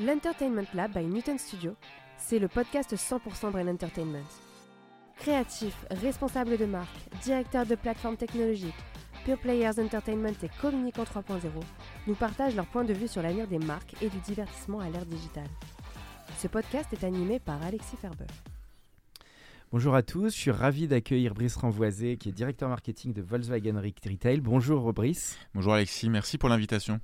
L'Entertainment Lab by Newton Studio, c'est le podcast 100% Brain Entertainment. Créatifs, responsables de marque, directeurs de plateformes technologiques, Pure Players Entertainment et Communicant 3.0 nous partagent leur point de vue sur l'avenir des marques et du divertissement à l'ère digitale. Ce podcast est animé par Alexis Ferber. Bonjour à tous, je suis ravi d'accueillir Brice Renvoisé, qui est directeur marketing de Volkswagen Retail. Bonjour Brice. Bonjour Alexis, merci pour l'invitation.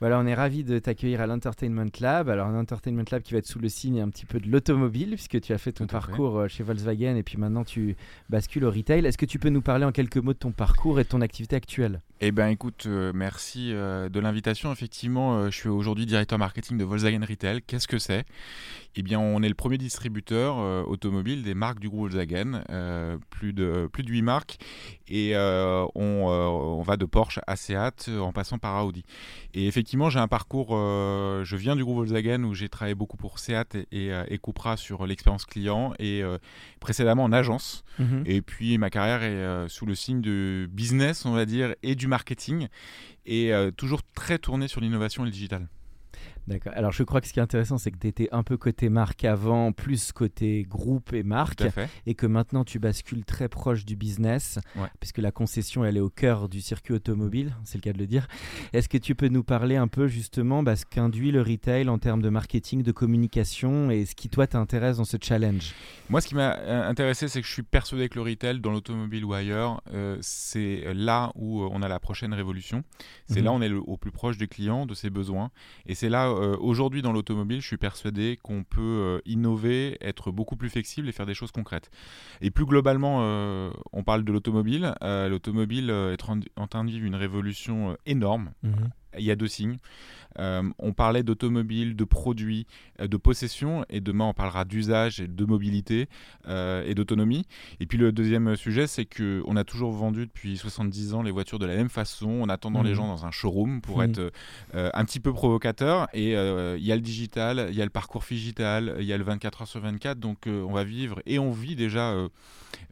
Voilà, on est ravi de t'accueillir à l'Entertainment Lab. Alors, un Entertainment Lab qui va être sous le signe un petit peu de l'automobile, puisque tu as fait ton Tout à fait. parcours euh, chez Volkswagen et puis maintenant tu bascules au retail. Est-ce que tu peux nous parler en quelques mots de ton parcours et de ton activité actuelle? Eh bien écoute, euh, merci euh, de l'invitation. Effectivement, euh, je suis aujourd'hui directeur marketing de Volkswagen Retail. Qu'est-ce que c'est? Eh bien on est le premier distributeur automobile des marques du groupe Volkswagen, plus, de, plus de 8 marques, et on, on va de Porsche à Seat en passant par Audi. Et effectivement, j'ai un parcours, euh, je viens du groupe Volkswagen où j'ai travaillé beaucoup pour Seat et, et, euh, et Cupra sur l'expérience client et euh, précédemment en agence. Et puis ma carrière est sous le signe de business, on va dire, et du marketing, et toujours très tournée sur l'innovation et le digital. D'accord. Alors, je crois que ce qui est intéressant, c'est que tu étais un peu côté marque avant, plus côté groupe et marque, Tout à fait. et que maintenant tu bascules très proche du business, Ouais. puisque la concession, elle est au cœur du circuit automobile, c'est le cas de le dire. Est-ce que tu peux nous parler un peu justement bah, ce qu'induit le retail en termes de marketing, de communication, et ce qui, toi, t'intéresse dans ce challenge? Moi, ce qui m'a euh, intéressé, c'est que je suis persuadé que le retail, dans l'automobile ou ailleurs, euh, c'est là où euh, on a la prochaine révolution. C'est Mhm. là où on est le- au plus proche du client, de ses besoins. Et c'est là, euh, aujourd'hui, dans l'automobile, je suis persuadé qu'on peut euh, innover, être beaucoup plus flexible et faire des choses concrètes. Et plus globalement, euh, on parle de l'automobile. L'automobile est en, train de vivre une révolution énorme. Il y a deux signes. Euh, on parlait d'automobile, de produits, euh, de possession, et demain on parlera d'usage et de mobilité euh, et d'autonomie. Et puis le deuxième sujet, c'est que on a toujours vendu depuis 70 ans les voitures de la même façon, en attendant les Mhm. gens dans un showroom pour Mhm. être euh, un petit peu provocateur. Et il y a le digital, il y a le parcours digital, il y a le 24 heures sur 24. Donc on va vivre et on vit déjà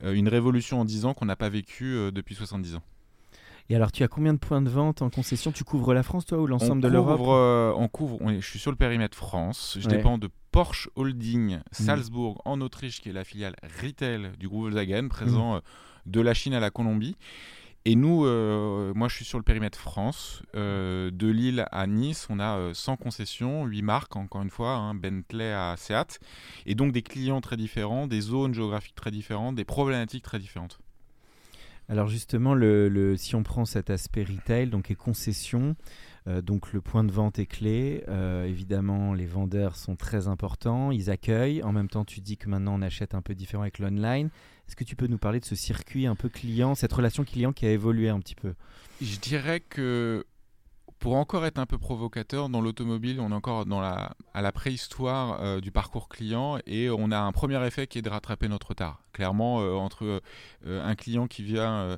une révolution en 10 ans qu'on n'a pas vécue depuis 70 ans. Et alors, tu as combien de points de vente en concession? Tu couvres la France, toi, ou l'ensemble de On l'Europe euh, on couvre, on est- je suis sur le périmètre France. Je Ouais. dépends de Porsche Holding Salzbourg en Autriche, qui est la filiale retail du groupe Volkswagen, présent Mm. euh, de la Chine à la Colombie. Et nous, euh, moi je suis sur le périmètre France. Euh, de Lille à Nice, on a euh, 100 concessions, 8 marques, encore une fois, hein, Bentley à Seat. Et donc des clients très différents, des zones géographiques très différentes, des problématiques très différentes. Alors justement, si on prend cet aspect retail, donc les concessions, euh, donc le point de vente est clé. euh, évidemment, les vendeurs sont très importants, ils accueillent. En même temps, tu dis que maintenant on achète un peu différent avec l'online. Est-ce que tu peux nous parler de ce circuit un peu client, cette relation client qui a évolué un petit peu? Je dirais que pour encore être un peu provocateur, dans l'automobile, on est encore dans la, à la préhistoire euh, du parcours client et on a un premier effet qui est de rattraper notre retard. Clairement, euh, entre euh, un client qui vient,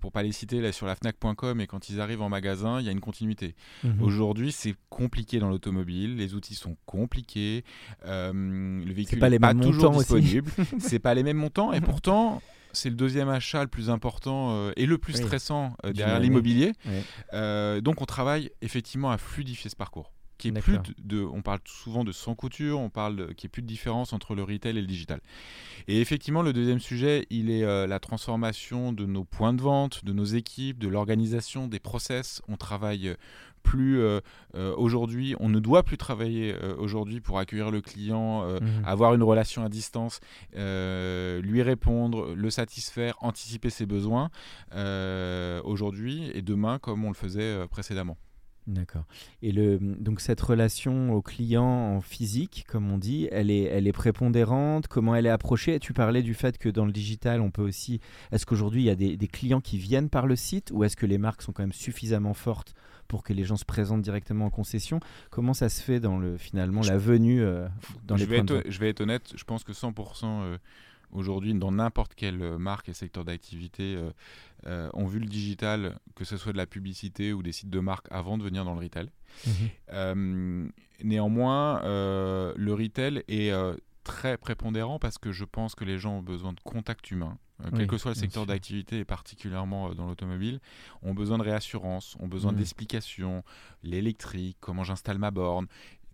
pour pas les citer, là, sur la Fnac.com et quand ils arrivent en magasin, il y a une continuité. Mhm. Aujourd'hui, c'est compliqué dans l'automobile, les outils sont compliqués, le véhicule pas les n'est pas toujours disponible, c'est pas les mêmes montants et pourtant c'est le deuxième achat le plus important euh, et le plus Oui. stressant euh, derrière l'immobilier. Euh, donc on travaille effectivement à fluidifier ce parcours. Qui est plus de, de- on parle souvent de sans couture, on parle qui est plus de différence entre le retail et le digital. Et effectivement, le deuxième sujet, il est euh, la transformation de nos points de vente, de nos équipes, de l'organisation, des process. On travaille plus euh, euh, aujourd'hui, on ne doit plus travailler euh, aujourd'hui pour accueillir le client, euh, Mhm. avoir une relation à distance, euh, lui répondre, le satisfaire, anticiper ses besoins euh, aujourd'hui et demain comme on le faisait euh, précédemment. D'accord. Et le, donc cette relation au client en physique, comme on dit, elle est, elle est prépondérante? Comment elle est approchée? Tu parlais du fait que dans le digital, on peut aussi. Est-ce qu'aujourd'hui il y a des, des, clients qui viennent par le site, ou est-ce que les marques sont quand même suffisamment fortes pour que les gens se présentent directement en concession? Comment ça se fait dans le finalement la venue euh, dans je les vais être, Je vais être honnête. Je pense que 100% aujourd'hui dans n'importe quelle euh, marque et secteur d'activité euh, euh, ont vu le digital, que ce soit de la publicité ou des sites de marque, avant de venir dans le retail. Mhm. néanmoins, le retail est très prépondérant parce que je pense que les gens ont besoin de contact humain. quel que soit le secteur d'activité et particulièrement dans l'automobile, ont besoin de réassurance, ont besoin Mhm. d'explications, l'électrique, comment j'installe ma borne,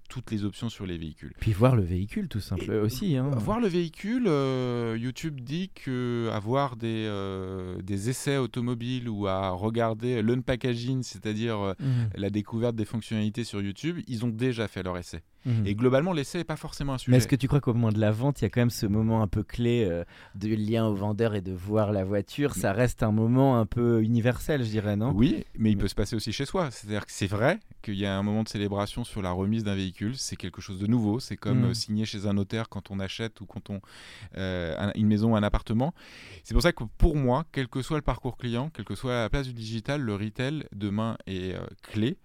toutes les options sur les véhicules. Puis voir le véhicule, tout simplement aussi. Hein. Voir le véhicule, euh, YouTube dit que avoir des, euh, des essais automobiles ou à regarder l'unpackaging, c'est-à-dire euh, Mhm. la découverte des fonctionnalités sur YouTube, ils ont déjà fait leur essai. Mhm. Et globalement, l'essai n'est pas forcément un sujet. Mais est-ce que tu crois qu'au moment de la vente, il y a quand même ce moment un peu clé euh, de lien au vendeur et de voir la voiture Ça reste un moment un peu universel, je dirais, non? Oui, mais il Mais- peut se passer aussi chez soi. C'est-à-dire que c'est vrai qu'il y a un moment de célébration sur la remise d'un véhicule. C'est quelque chose de nouveau. C'est comme Mm. euh, signer chez un notaire quand on achète ou quand on euh, un- une maison ou un appartement. C'est pour ça que pour moi, quel que soit le parcours client, quelle que soit la place du digital, le retail demain est euh, clé.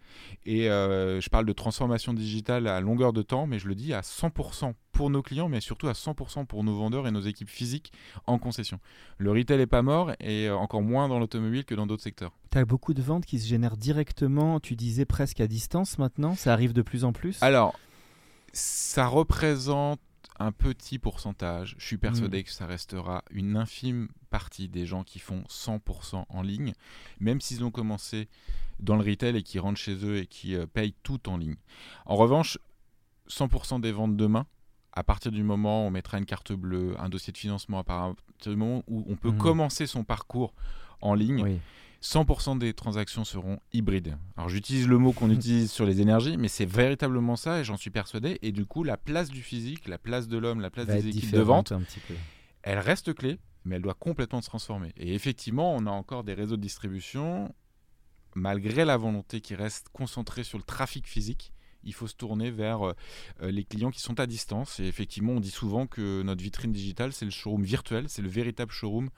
Et je parle de transformation digitale à longueur de temps, mais je le dis à 100% pour nos clients, mais surtout à 100% pour nos vendeurs et nos équipes physiques en concession. Le retail n'est pas mort et euh, encore moins dans l'automobile que dans d'autres secteurs. Tu as beaucoup de ventes qui se génèrent directement, tu disais presque à distance maintenant, ça arrive de plus en plus? Alors, ça représente un petit pourcentage. Je suis persuadé que ça restera une infime partie des gens qui font 100% en ligne, même s'ils ont commencé dans le retail et qui rentrent chez eux et qui euh, payent tout en ligne. En revanche, 100% des ventes demain, à partir du moment où on mettra une carte bleue, un dossier de financement, à partir du moment où on peut Mhm. commencer son parcours en ligne, Oui. 100% des transactions seront hybrides. Alors j'utilise le mot qu'on utilise sur les énergies, mais c'est véritablement ça et j'en suis persuadé. Et du coup, la place du physique, la place de l'homme, la place Va des équipes de vente, un petit peu. elle reste clé, mais elle doit complètement se transformer. Et effectivement, on a encore des réseaux de distribution, malgré la volonté qui reste concentrée sur le trafic physique. Il faut se tourner vers euh, euh, les clients qui sont à distance. Et effectivement, on dit souvent que notre vitrine digitale, c'est le showroom virtuel, c'est le véritable showroom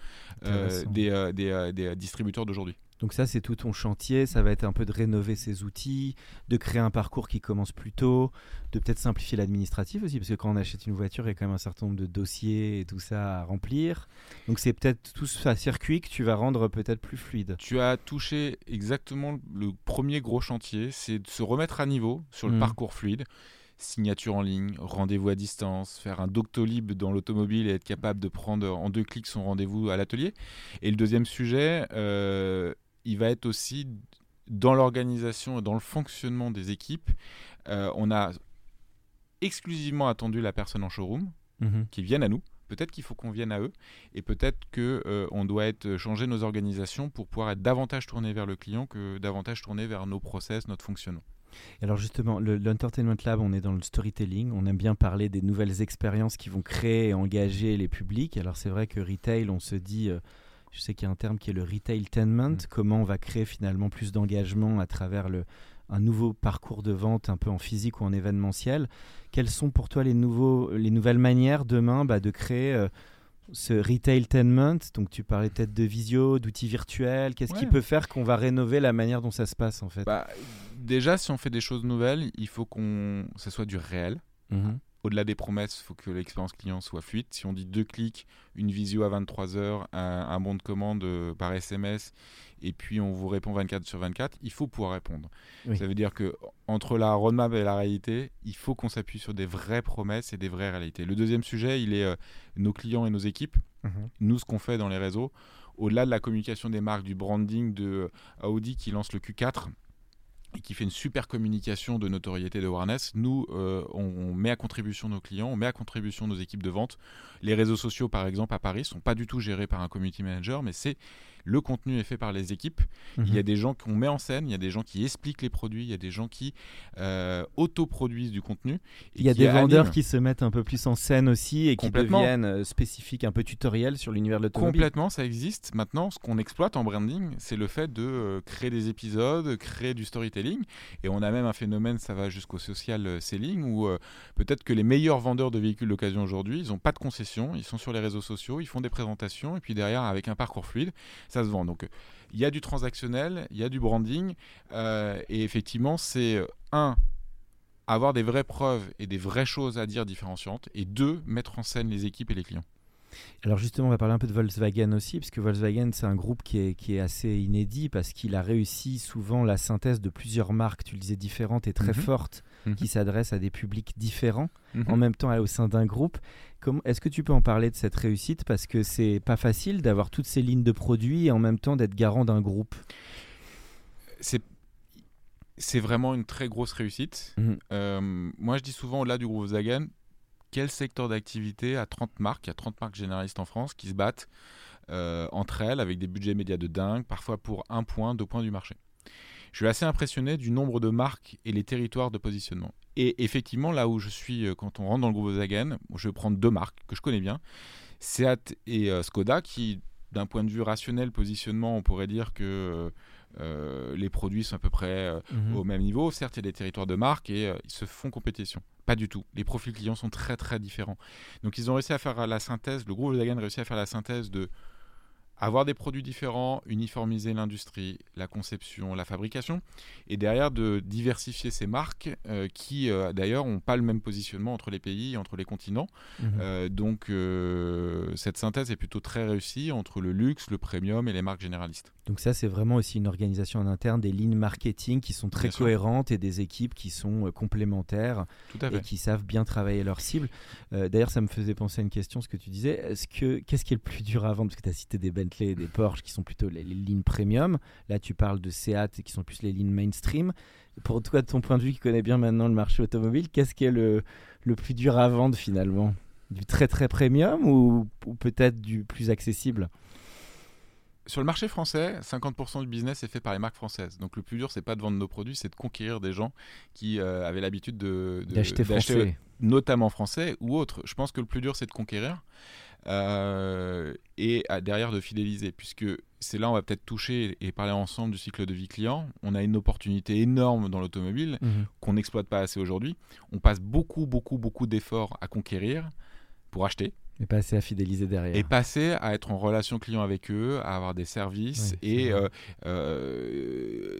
euh, des, des, des, distributeurs d'aujourd'hui. Donc ça, c'est tout ton chantier. Ça va être un peu de rénover ses outils, de créer un parcours qui commence plus tôt, de peut-être simplifier l'administratif aussi, parce que quand on achète une voiture, il y a quand même un certain nombre de dossiers et tout ça à remplir. Donc c'est peut-être tout ce circuit que tu vas rendre peut-être plus fluide. Tu as touché exactement le premier gros chantier, c'est de se remettre à niveau sur le Mhm. parcours fluide. Signature en ligne, rendez-vous à distance, faire un Doctolib dans l'automobile et être capable de prendre en deux clics son rendez-vous à l'atelier. Et le deuxième sujet, euh, il va être aussi dans l'organisation et dans le fonctionnement des équipes. Euh, on a exclusivement attendu la personne en showroom Mhm. qui viennent à nous. Peut-être qu'il faut qu'on vienne à eux et peut-être que euh, on doit être changer nos organisations pour pouvoir être davantage tourné vers le client que davantage tourné vers nos process, notre fonctionnement. Et Alors justement, le- l'Entertainment Lab, on est dans le storytelling, on aime bien parler des nouvelles expériences qui vont créer et engager les publics. Alors c'est vrai que retail, on se dit, euh, je sais qu'il y a un terme qui est le retailtainment, Mm. comment on va créer finalement plus d'engagement à travers le, un nouveau parcours de vente un peu en physique ou en événementiel. Quelles sont pour toi les, nouveaux, les nouvelles manières demain bah, de créer euh, ce retailtainment? Donc tu parlais peut-être de visio, d'outils virtuels, qu'est-ce qui peut faire qu'on va rénover la manière dont ça se passe en fait? Bah, déjà, si on fait des choses nouvelles, il faut qu'on ce soit du réel. Mhm. Au-delà des promesses, il faut que l'expérience client soit fluide. Si on dit deux clics, une visio à 23h, un, un bon de commande euh, par SMS, et puis on vous répond 24 sur 24, il faut pouvoir répondre. Oui. Ça veut dire que entre la roadmap et la réalité, il faut qu'on s'appuie sur des vraies promesses et des vraies réalités. Le deuxième sujet, il est euh, nos clients et nos équipes. Mhm. Nous, ce qu'on fait dans les réseaux, au-delà de la communication des marques, du branding de euh, Audi qui lance le Q4 et qui fait une super communication de notoriété de awareness, nous, euh, on, on met à contribution nos clients, on met à contribution nos équipes de vente. Les réseaux sociaux, par exemple, à Paris, sont pas du tout gérés par un community manager, mais c'est le contenu est fait par les équipes. Il y a Mhm. des gens qu'on met en scène, il y a des gens qui expliquent les produits, il y a des gens qui euh, autoproduisent du contenu. Il y a des vendeurs qui se mettent un peu plus en scène aussi et qui deviennent euh, spécifiques, un peu tutoriels sur l'univers de l'automobile. Complètement, ça existe. Maintenant, ce qu'on exploite en branding, c'est le fait de euh, créer des épisodes, créer du storytelling storytelling. Et on a même un phénomène, ça va jusqu'au social selling, où peut-être que les meilleurs vendeurs de véhicules d'occasion aujourd'hui, ils n'ont pas de concession, ils sont sur les réseaux sociaux, ils font des présentations, et puis derrière, avec un parcours fluide, ça se vend. Donc il y a du transactionnel, il y a du branding, et effectivement, c'est un avoir des vraies preuves et des vraies choses à dire différenciantes, et deux, mettre en scène les équipes et les clients. Alors justement, on va parler un peu de Volkswagen aussi, parce que Volkswagen, c'est un groupe qui est, qui est assez inédit, parce qu'il a réussi souvent la synthèse de plusieurs marques, tu le disais, différentes et très mhm. fortes, mhm. qui s'adressent à des publics différents, mhm. en même temps au sein d'un groupe. Est-ce que tu peux en parler de cette réussite? Parce que c'est pas facile d'avoir toutes ces lignes de produits et en même temps d'être garant d'un groupe. C'est c'est vraiment une très grosse réussite. Mhm. Euh, moi, je dis souvent, au-delà du groupe Volkswagen, quel secteur d'activité a 30 marques Il y a 30 marques généralistes en France qui se battent euh, entre elles avec des budgets médias de dingue, parfois pour un point, deux points du marché? Je suis assez impressionné du nombre de marques et les territoires de positionnement. Et effectivement, là où je suis, euh, quand on rentre dans le groupe Volkswagen, je vais prendre deux marques que je connais bien, Seat et Skoda, qui, d'un point de vue rationnel, positionnement, on pourrait dire que euh, les produits sont à peu près euh, mhm. au même niveau. Certes, il y a des territoires de marque et euh, ils se font compétition. Pas du tout. Les profils clients sont très très différents. Donc ils ont réussi à faire la synthèse, le groupe Volkswagen a réussi à faire la synthèse de avoir des produits différents, uniformiser l'industrie, la conception, la fabrication, et derrière de diversifier ces marques euh, qui euh, d'ailleurs n'ont pas le même positionnement entre les pays, entre les continents. Mhm. Euh, donc cette synthèse est plutôt très réussie entre le luxe, le premium et les marques généralistes. Donc ça c'est vraiment aussi une organisation en interne, des lignes marketing qui sont très cohérentes et des équipes qui sont complémentaires et qui savent bien travailler leur cible. d'ailleurs ça me faisait penser à une question, ce que tu disais, est-ce que qu'est-ce qui est le plus dur à vendre? Parce que tu as cité des Ben des Porsche qui sont plutôt les, lignes premium. Là, tu parles de Seat qui sont plus les lignes mainstream. Pour toi, de ton point de vue qui connaît bien maintenant le marché automobile, qu'est-ce qui est le, le plus dur à vendre finalement? Du très très premium ou, peut-être du plus accessible? Sur le marché français, 50% du business est fait par les marques françaises. Donc le plus dur, c'est pas de vendre nos produits, c'est de conquérir des gens qui euh, avaient l'habitude de, d'acheter français, notamment français ou autres. Je pense que le plus dur, c'est de conquérir. Euh, et derrière de fidéliser, puisque c'est là on va peut-être toucher et parler ensemble du cycle de vie client. On a une opportunité énorme dans l'automobile mhm. qu'on n'exploite pas assez aujourd'hui. On passe beaucoup, beaucoup, beaucoup d'efforts à conquérir pour acheter. Et passer à fidéliser derrière. Et passer à être en relation client avec eux, à avoir des services et euh, euh,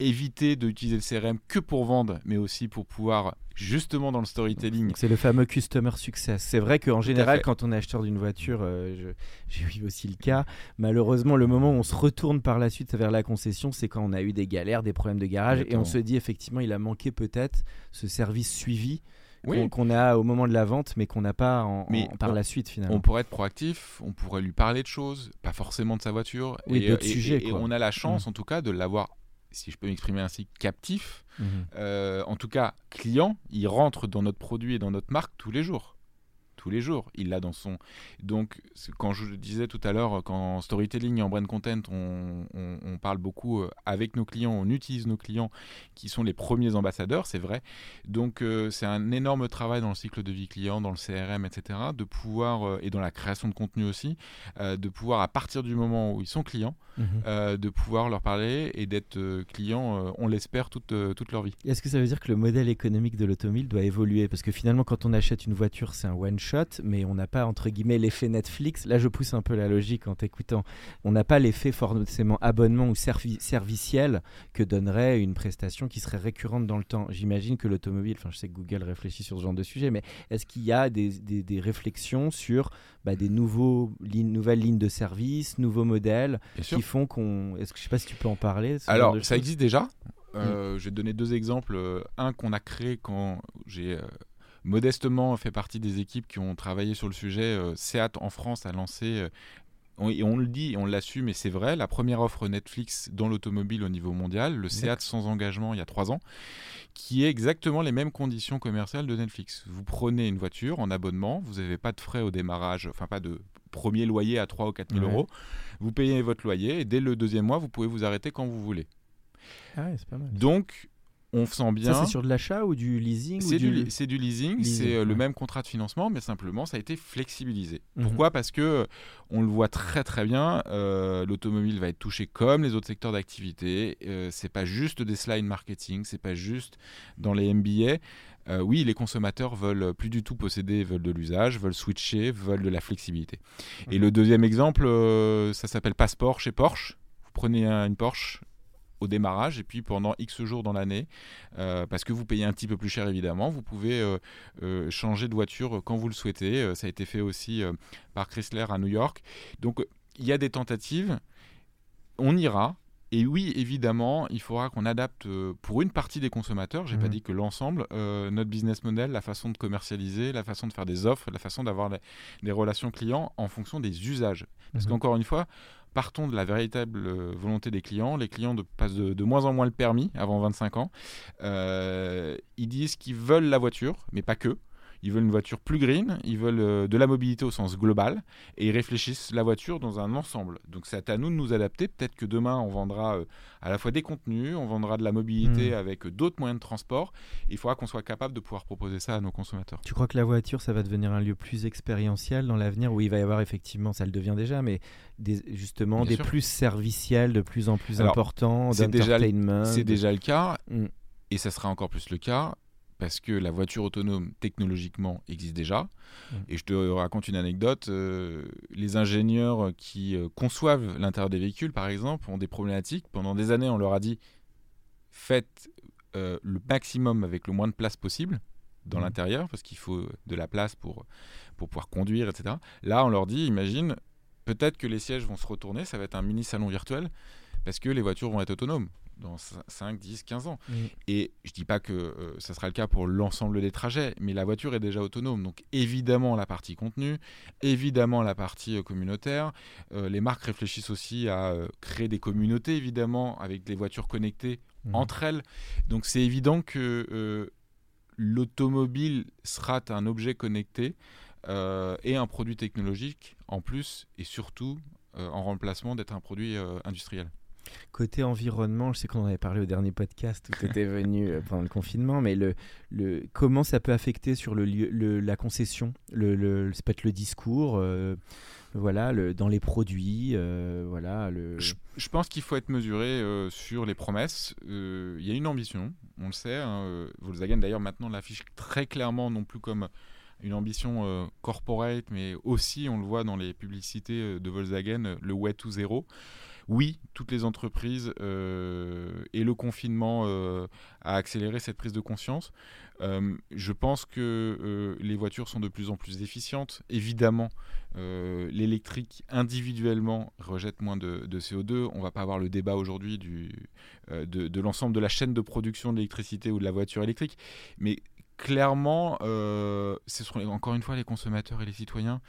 éviter d'utiliser le CRM que pour vendre, mais aussi pour pouvoir justement dans le storytelling. C'est le fameux customer success. C'est vrai qu'en général, quand on est acheteur d'une voiture, euh, j'ai eu aussi le cas. Malheureusement, le moment où on se retourne par la suite vers la concession, c'est quand on a eu des galères, des problèmes de garage, et on se dit effectivement, il a manqué peut-être ce service suivi. Qu'on a au moment de la vente, mais qu'on n'a pas en, par la suite finalement. On pourrait être proactif, on pourrait lui parler de choses, pas forcément de sa voiture. Oui, d'autres sujets. Et, on a la chance, mmh. en tout cas, de l'avoir si je peux m'exprimer ainsi, captif, mhm. euh, en tout cas client, il rentre dans notre produit et dans notre marque tous les jours tous les jours. Il l'a dans son. Donc, quand je disais tout à l'heure, qu'en storytelling et en brand content, on, parle beaucoup euh, avec nos clients, on utilise nos clients qui sont les premiers ambassadeurs, c'est vrai. Donc, euh, c'est un énorme travail dans le cycle de vie client, dans le CRM, etc., de pouvoir, euh, et dans la création de contenu aussi, de pouvoir, à partir du moment où ils sont clients, mhm. de pouvoir leur parler et d'être clients, on l'espère, toute, toute leur vie. Est-ce que ça veut dire que le modèle économique de l'automobile doit évoluer? Parce que finalement, quand on achète une voiture, c'est un one-shot mais on n'a pas entre guillemets l'effet Netflix. Là, je pousse un peu la logique en t'écoutant. On n'a pas l'effet forcément abonnement ou serviciel que donnerait une prestation qui serait récurrente dans le temps. J'imagine que l'automobile, enfin, je sais que Google réfléchit sur ce genre de sujet, mais est-ce qu'il y a des, des, réflexions sur bah, des nouveaux nouvelles lignes de service, nouveaux modèles qui font qu'on. Est-ce que je sais pas si tu peux en parler Alors, ça existe déjà. Euh, mm. Je vais te donner deux exemples. Un qu'on a créé quand j'ai euh, modestement fait partie des équipes qui ont travaillé sur le sujet. Euh, Seat en France a lancé euh, et on le dit, on l'assume, et c'est vrai, la première offre Netflix dans l'automobile au niveau mondial, le Seat sans engagement il y a trois ans, qui est exactement les mêmes conditions commerciales de Netflix. Vous prenez une voiture en abonnement, vous n'avez pas de frais au démarrage, enfin pas de premier loyer à 3 ou 4 000 euros, vous payez votre loyer, et dès le deuxième mois, vous pouvez vous arrêter quand vous voulez. Ah ouais, pas mal. Donc, on sent bien. Ça, c'est sur de l'achat ou du leasing C'est du, leasing, Leasing, c'est euh, le même contrat de financement, mais simplement ça a été flexibilisé. Mhm. Pourquoi? Parce que euh, on le voit très très bien, euh, l'automobile va être touchée comme les autres secteurs d'activité. Euh, c'est pas juste des slides marketing, c'est pas juste dans les MBA. Euh, oui, les consommateurs veulent plus du tout posséder, veulent de l'usage, veulent switcher, veulent de la flexibilité. Et Mhm. le deuxième exemple, ça s'appelle Passeport chez Porsche. Vous prenez un- une Porsche au démarrage et puis pendant X jours dans l'année, euh, parce que vous payez un petit peu plus cher évidemment, vous pouvez euh, euh, changer de voiture quand vous le souhaitez. Ça a été fait aussi par Chrysler à New York. Donc il y a des tentatives, on ira. Et oui, évidemment, il faudra qu'on adapte pour une partie des consommateurs, j'ai pas Mhm. dit que l'ensemble, notre business model, la façon de commercialiser, la façon de faire des offres, la façon d'avoir des- des relations clients en fonction des usages. Parce Mhm. qu'encore une fois, partons de la véritable euh, volonté des clients. Les clients passent de, de moins en moins le permis avant 25 ans. Euh, ils disent qu'ils veulent la voiture, mais pas que. Ils veulent une voiture plus green, ils veulent euh, de la mobilité au sens global, et ils réfléchissent la voiture dans un ensemble. Donc c'est à nous de nous adapter. Peut-être que demain, on vendra euh, à la fois des contenus, on vendra de la mobilité Mhm. avec d'autres moyens de transport. Il faudra qu'on soit capable de pouvoir proposer ça à nos consommateurs. Tu crois que la voiture, ça va devenir un lieu plus expérientiel dans l'avenir? Où il va y avoir effectivement, ça le devient déjà, mais des, justement Bien des sûr. plus serviciels de plus en plus Alors, importants, c'est déjà le- d'entertainment. C'est déjà le cas, Mm. et ça sera encore plus le cas parce que la voiture autonome technologiquement existe déjà. Mm. Et je te raconte une anecdote. euh, les ingénieurs qui euh, conçoivent l'intérieur des véhicules, par exemple, ont des problématiques. Pendant des années, on leur a dit faites euh, le maximum avec le moins de place possible dans Mhm. l'intérieur, parce qu'il faut de la place pour, pour pouvoir conduire, etc. Là, on leur dit imagine, peut-être que les sièges vont se retourner, ça va être un mini salon virtuel, parce que les voitures vont être autonomes dans 5, 10, 15 ans. Et je dis pas que euh, ça sera le cas pour l'ensemble des trajets, mais la voiture est déjà autonome. Donc évidemment la partie contenu, évidemment la partie euh, communautaire. Euh, les marques réfléchissent aussi à euh, créer des communautés, évidemment, avec des voitures connectées Mhm. entre elles. Donc c'est évident que l'automobile sera un objet connecté et un produit technologique en plus, et surtout en remplacement d'être un produit industriel. Côté environnement, je sais qu'on en avait parlé au dernier podcast où tu étais venu euh, pendant le confinement, mais le, le, comment ça peut affecter sur le lieu, le- la concession? Le, le, Ça peut être le discours, euh, voilà, le, dans les produits, euh, voilà. Le... Je, je pense qu'il faut être mesuré euh, sur les promesses. Euh, Il y a une ambition, on le sait. hein, Volkswagen d'ailleurs maintenant l'affiche très clairement, non plus comme une ambition euh, corporate, mais aussi on le voit dans les publicités de Volkswagen, le way to zero. Oui, toutes les entreprises euh, et le confinement euh, a accéléré cette prise de conscience. Euh, je pense que euh, les voitures sont de plus en plus efficientes. Évidemment, l'électrique individuellement rejette moins de, de CO2. On ne va pas avoir le débat aujourd'hui de, l'ensemble de la chaîne de production de l'électricité ou de la voiture électrique. Mais clairement, ce seront encore une fois les consommateurs et les citoyens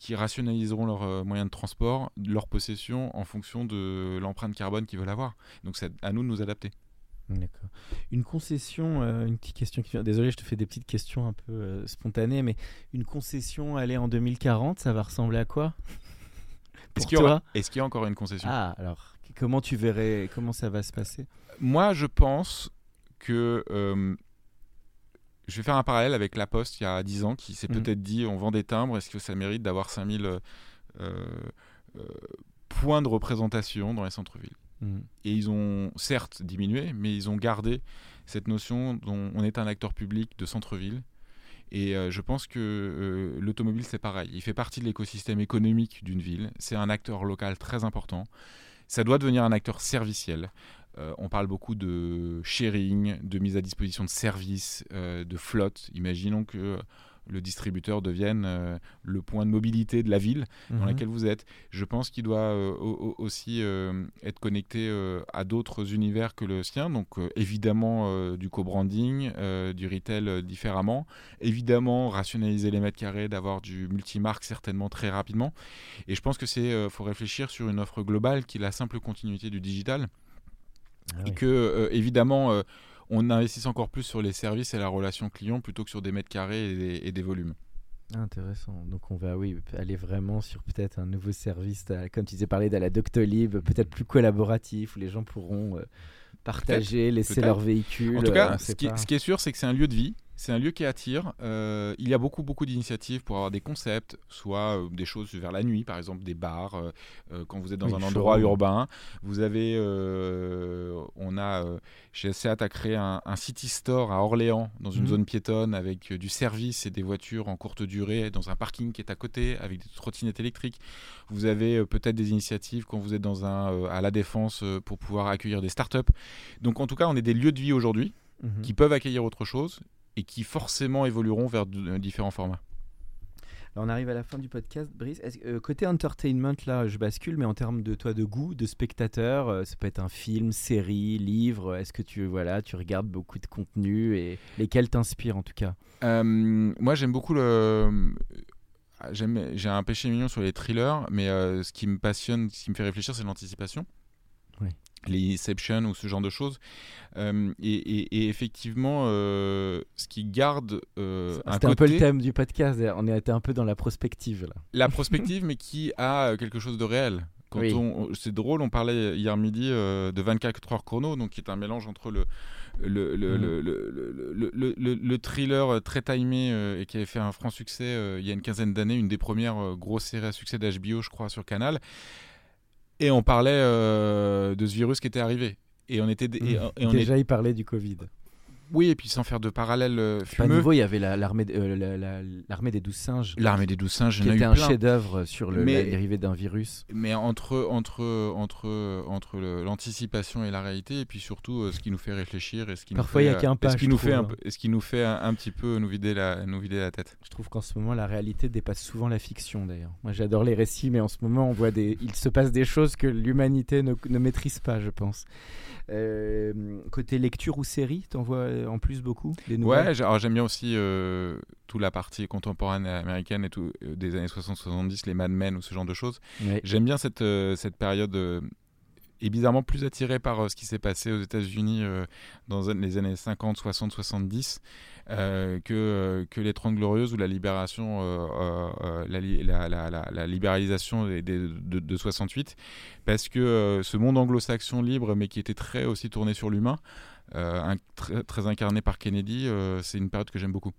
qui rationaliseront leurs euh, moyens de transport, leur possession en fonction de l'empreinte carbone qu'ils veulent avoir. Donc c'est à nous de nous adapter. D'accord. Une concession, euh, une petite question qui vient. Désolé, je te fais des petites questions un peu euh, spontanées, mais une concession aller en 2040, ça va ressembler à quoi? Est-ce qu'il y, aura- est-ce qu'il y a encore une concession? Ah, alors comment tu verrais, comment ça va se passer? Moi, je pense que euh, je vais faire un parallèle avec La Poste il y a 10 ans qui s'est Mhm. peut-être dit on vend des timbres, est-ce que ça mérite d'avoir 5000 euh, euh, points de représentation dans les centres-villes? Mhm. Et ils ont certes diminué, mais ils ont gardé cette notion dont on est un acteur public de centre-ville. Et euh, je pense que l'automobile, c'est pareil. Il fait partie de l'écosystème économique d'une ville. C'est un acteur local très important. Ça doit devenir un acteur serviciel. Euh, on parle beaucoup de sharing, de mise à disposition de services, euh, de flotte. Imaginons que le distributeur devienne euh, le point de mobilité de la ville dans Mhm. laquelle vous êtes. Je pense qu'il doit euh, au- au- aussi euh, être connecté à d'autres univers que le sien. Donc évidemment du co-branding, du retail différemment. Évidemment rationaliser les mètres carrés, d'avoir du multimarque certainement très rapidement. Et je pense que c'est faut réfléchir sur une offre globale qui est la simple continuité du digital Ah et que euh, évidemment euh, on investisse encore plus sur les services et la relation client plutôt que sur des mètres carrés et des, et des volumes. Ah, intéressant. Donc on va oui aller vraiment sur peut-être un nouveau service, à- comme tu disais parler de la Doctolib, peut-être plus collaboratif où les gens pourront euh, partager, laisser leur véhicule. En tout cas, ce qui, ce qui, est sûr, c'est que c'est un lieu de vie. C'est un lieu qui attire. Euh, il y a beaucoup, beaucoup d'initiatives pour avoir des concepts, soit euh, des choses vers la nuit, par exemple des bars, euh, quand vous êtes dans un endroit urbain. Vous avez, on a chez Seat a créé un, city store à Orléans, dans une mhm. zone piétonne, avec du service et des voitures en courte durée, dans un parking qui est à côté, avec des trottinettes électriques. Vous avez peut-être des initiatives quand vous êtes dans un, à la défense pour pouvoir accueillir des startups. Donc en tout cas, on est des lieux de vie aujourd'hui. Mhm. qui peuvent accueillir autre chose et qui forcément évolueront vers de, différents formats. on arrive à la fin du podcast, Brice. Euh, côté entertainment, là, je bascule, mais en termes de toi, de goût, de spectateur, euh, ça peut être un film, série, livre. Est-ce que tu, voilà, tu regardes beaucoup de contenu et lesquels t'inspirent en tout cas? Euh, Moi, j'aime beaucoup le. J'ai un péché mignon sur les thrillers, mais ce qui me passionne, ce qui me fait réfléchir, c'est l'anticipation. Oui les Inception ou ce genre de choses. Euh, et, effectivement, euh, ce qui garde euh, un, un peu le thème du podcast. On était un peu dans la prospective là. La prospective, mais qui a quelque chose de réel. Quand on, c'est drôle, on parlait hier midi de 24 heures chrono, donc qui est un mélange entre le le, le, mm. le, le, thriller très timé et qui avait fait un franc succès il y a une quinzaine d'années, une des premières grosses séries à succès d'HBO, je crois, sur Canal. Et on parlait euh, de ce virus qui était arrivé. Et on était. Et, on Déjà, il parlait du Covid. Oui, et puis sans faire de parallèle euh, fumeux. Pas nouveau, il y avait l'armée euh, l'armée des douze singes. L'armée des douze singes, qui était un chef-d'œuvre sur le, dérivé d'un virus. Mais entre entre entre entre l'anticipation et la réalité, et puis surtout euh, ce qui nous fait réfléchir et ce qui parfois il y a qu'un pas. Ce qui nous fait un, ce qui nous fait un, petit peu nous vider la nous vider la tête. Je trouve qu'en ce moment la réalité dépasse souvent la fiction d'ailleurs. Moi j'adore les récits, mais en ce moment on voit des il se passe des choses que l'humanité ne, ne maîtrise pas, je pense. Côté lecture ou série, t'en vois en plus beaucoup des Ouais, j'aime bien aussi euh, toute la partie contemporaine américaine et tout, euh, des années 60-70, les Mad Men ou ce genre de choses. J'aime bien cette, euh, cette période évidemment plus attiré par ce qui s'est passé aux États-Unis dans les années 50, 60, 70 que, que les 30 Glorieuses ou la libération, la, libéralisation de, de, 68. Parce que ce monde anglo-saxon libre, mais qui était très aussi tourné sur l'humain, euh, très, incarné par Kennedy, euh, c'est une période que j'aime beaucoup.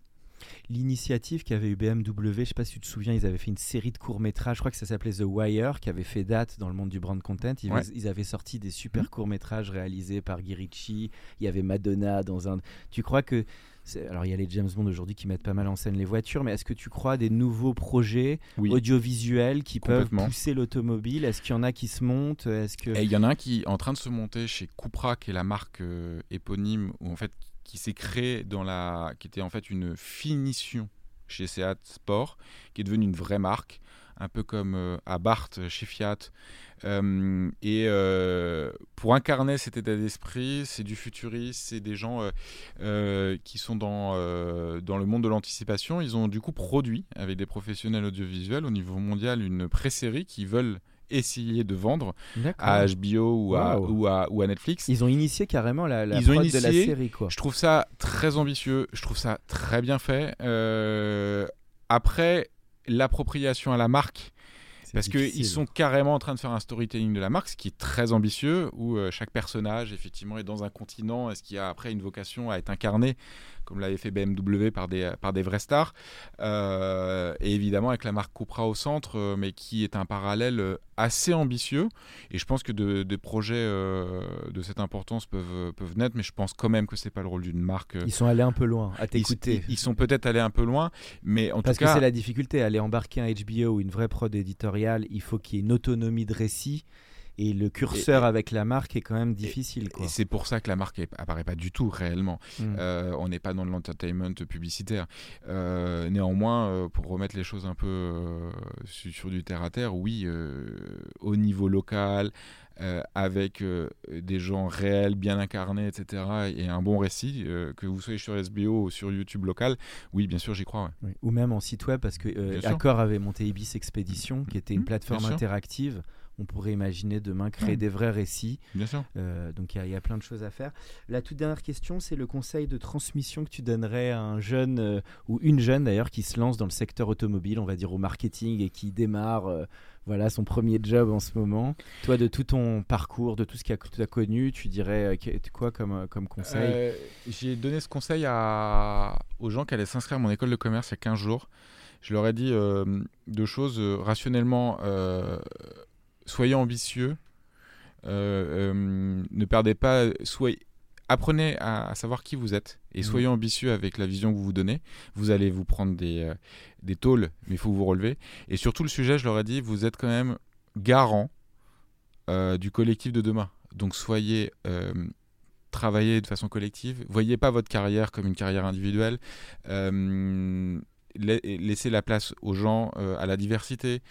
L'initiative qu'avait eu BMW, je ne sais pas si tu te souviens, ils avaient fait une série de courts-métrages, je crois que ça s'appelait The Wire, qui avait fait date dans le monde du brand content. Ils, avaient sorti des super mmh. courts-métrages réalisés par Guy Ritchie, il y avait Madonna dans un... Tu crois que alors il y a les James Bond aujourd'hui qui mettent pas mal en scène les voitures, mais est-ce que tu crois des nouveaux projets audiovisuels qui peuvent pousser l'automobile? Est-ce qu'il y en a qui se montent? Est-ce que il y en a un qui est en train de se monter chez Cupra, qui est la marque euh, éponyme, ou en fait qui s'est créée dans la, qui était en fait une finition chez Seat Sport, qui est devenue une vraie marque, un peu comme euh, à Abarth chez Fiat. Euh, et euh, pour incarner cet état d'esprit, c'est du futurisme, c'est des gens euh, qui sont dans, dans le monde de l'anticipation. Ils ont du coup produit avec des professionnels audiovisuels au niveau mondial une pré-série qui veulent essayer de vendre à HBO ou, à, ou, à, ou, à, Netflix. Ils ont initié carrément la, la Ils ont initié, de la série. Quoi. Je trouve ça très ambitieux, je trouve ça très bien fait. après, l'appropriation à la marque, parce qu'ils sont carrément en train de faire un storytelling de la marque, ce qui est très ambitieux, où euh, chaque personnage, effectivement, est dans un continent, est-ce qu'il a après une vocation à être incarné, comme l'avait fait BMW par des, par des vrais stars. Euh, et évidemment, avec la marque Cupra au centre, euh, mais qui est un parallèle assez ambitieux. Et je pense que des projets de cette importance peuvent, peuvent naître, mais je pense quand même que c'est pas le rôle d'une marque. Ils sont allés un peu loin, à t'écouter. Ils, sont peut-être allés un peu loin, mais en Parce tout cas. Parce que c'est la difficulté, aller embarquer un HBO ou une vraie prod éditoriale il faut qu'il y ait une autonomie de récit. Et le curseur avec la marque est quand même difficile. Et, c'est pour ça que la marque apparaît pas du tout réellement. Hmm. Euh, on n'est pas dans l'entertainment publicitaire. Euh, néanmoins, euh, pour remettre les choses un peu sur, du terre à terre, oui, au niveau local, avec des gens réels, bien incarnés, etc., et un bon récit, que vous soyez sur SBO ou sur YouTube local, oui, bien sûr, j'y crois. Ou même en site web, parce que Accor avait monté Ibis Expedition, qui était une mmh, plateforme interactive on pourrait imaginer demain créer des vrais récits. Bien sûr. donc il y, a plein de choses à faire. La toute dernière question, c'est le conseil de transmission que tu donnerais à un jeune ou une jeune d'ailleurs qui se lance dans le secteur automobile, on va dire au marketing et qui démarre voilà son premier job en ce moment. Toi, de tout ton parcours, de tout ce que tu as connu, tu dirais euh, quoi comme, euh, comme conseil? Euh, J'ai donné ce conseil à, aux gens qui allaient s'inscrire à mon école de commerce il y a 15 jours. Je leur ai dit deux choses rationnellement. Soyez ambitieux. ne perdez pas. Soyez, apprenez à, savoir qui vous êtes et mmh. soyez ambitieux avec la vision que vous vous donnez. Vous allez vous prendre des, euh, des tôles, mais il faut vous relever. Et surtout, le sujet, je leur ai dit, vous êtes quand même garant euh, du collectif de demain. Donc soyez. Euh, travaillez de façon collective. Voyez pas votre carrière comme une carrière individuelle. Laissez la place aux gens, à la diversité.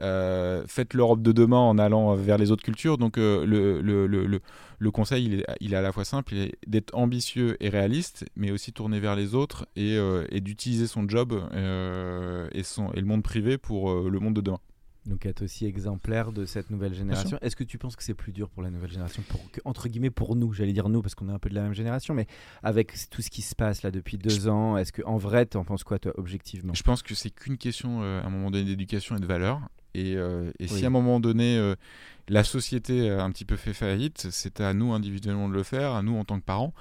Euh, faites l'Europe de demain en allant vers les autres cultures. Donc euh, le, le, le, le, conseil, il est, il est, à la fois simple, d'être ambitieux et réaliste, mais aussi tourné vers les autres et, euh, et d'utiliser son job et, son, et le monde privé pour le monde de demain. Donc être aussi exemplaire de cette nouvelle génération. Est-ce que tu penses que c'est plus dur pour la nouvelle génération, pour, entre guillemets pour nous, j'allais dire nous parce qu'on est un peu de la même génération, mais avec tout ce qui se passe là depuis deux ans, est-ce que en vrai, tu en penses quoi toi objectivement? Je pense que c'est qu'une question à un moment donné d'éducation et de valeur. Et, euh, si à un moment donné, euh, la société a un petit peu fait faillite, c'est à nous individuellement de le faire, à nous en tant que parents,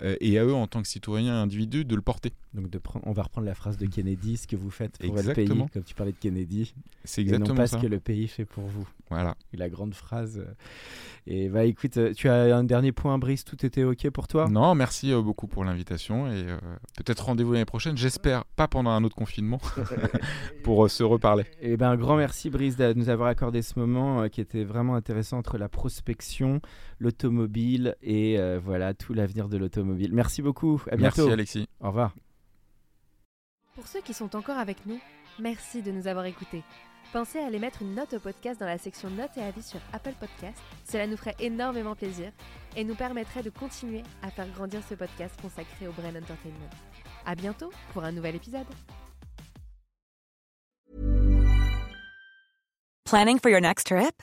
euh, et à eux en tant que citoyens individus de le porter. Donc de on va reprendre la phrase de Kennedy, ce que vous faites pour le pays, comme tu parlais de Kennedy. C'est exactement et non pas ce que le pays fait pour vous. Voilà. la grande phrase. Et bah écoute, tu as un dernier point, Brice, tout était ok pour toi? Non, merci beaucoup pour l'invitation et peut-être rendez-vous l'année prochaine. J'espère pas pendant un autre confinement pour se reparler. Et ben un grand merci Brice de nous avoir accordé ce moment qui était vraiment intéressant entre la prospection, l'automobile et euh, voilà tout l'avenir de l'automobile. Merci beaucoup. À bientôt. Merci Alexis. Au revoir. Pour ceux qui sont encore avec nous, merci de nous avoir écoutés. Pensez à aller mettre une note au podcast dans la section notes et avis sur Apple Podcast. Cela nous ferait énormément plaisir et nous permettrait de continuer à faire grandir ce podcast consacré au Brain Entertainment. À bientôt pour un nouvel épisode. Planning for your next trip?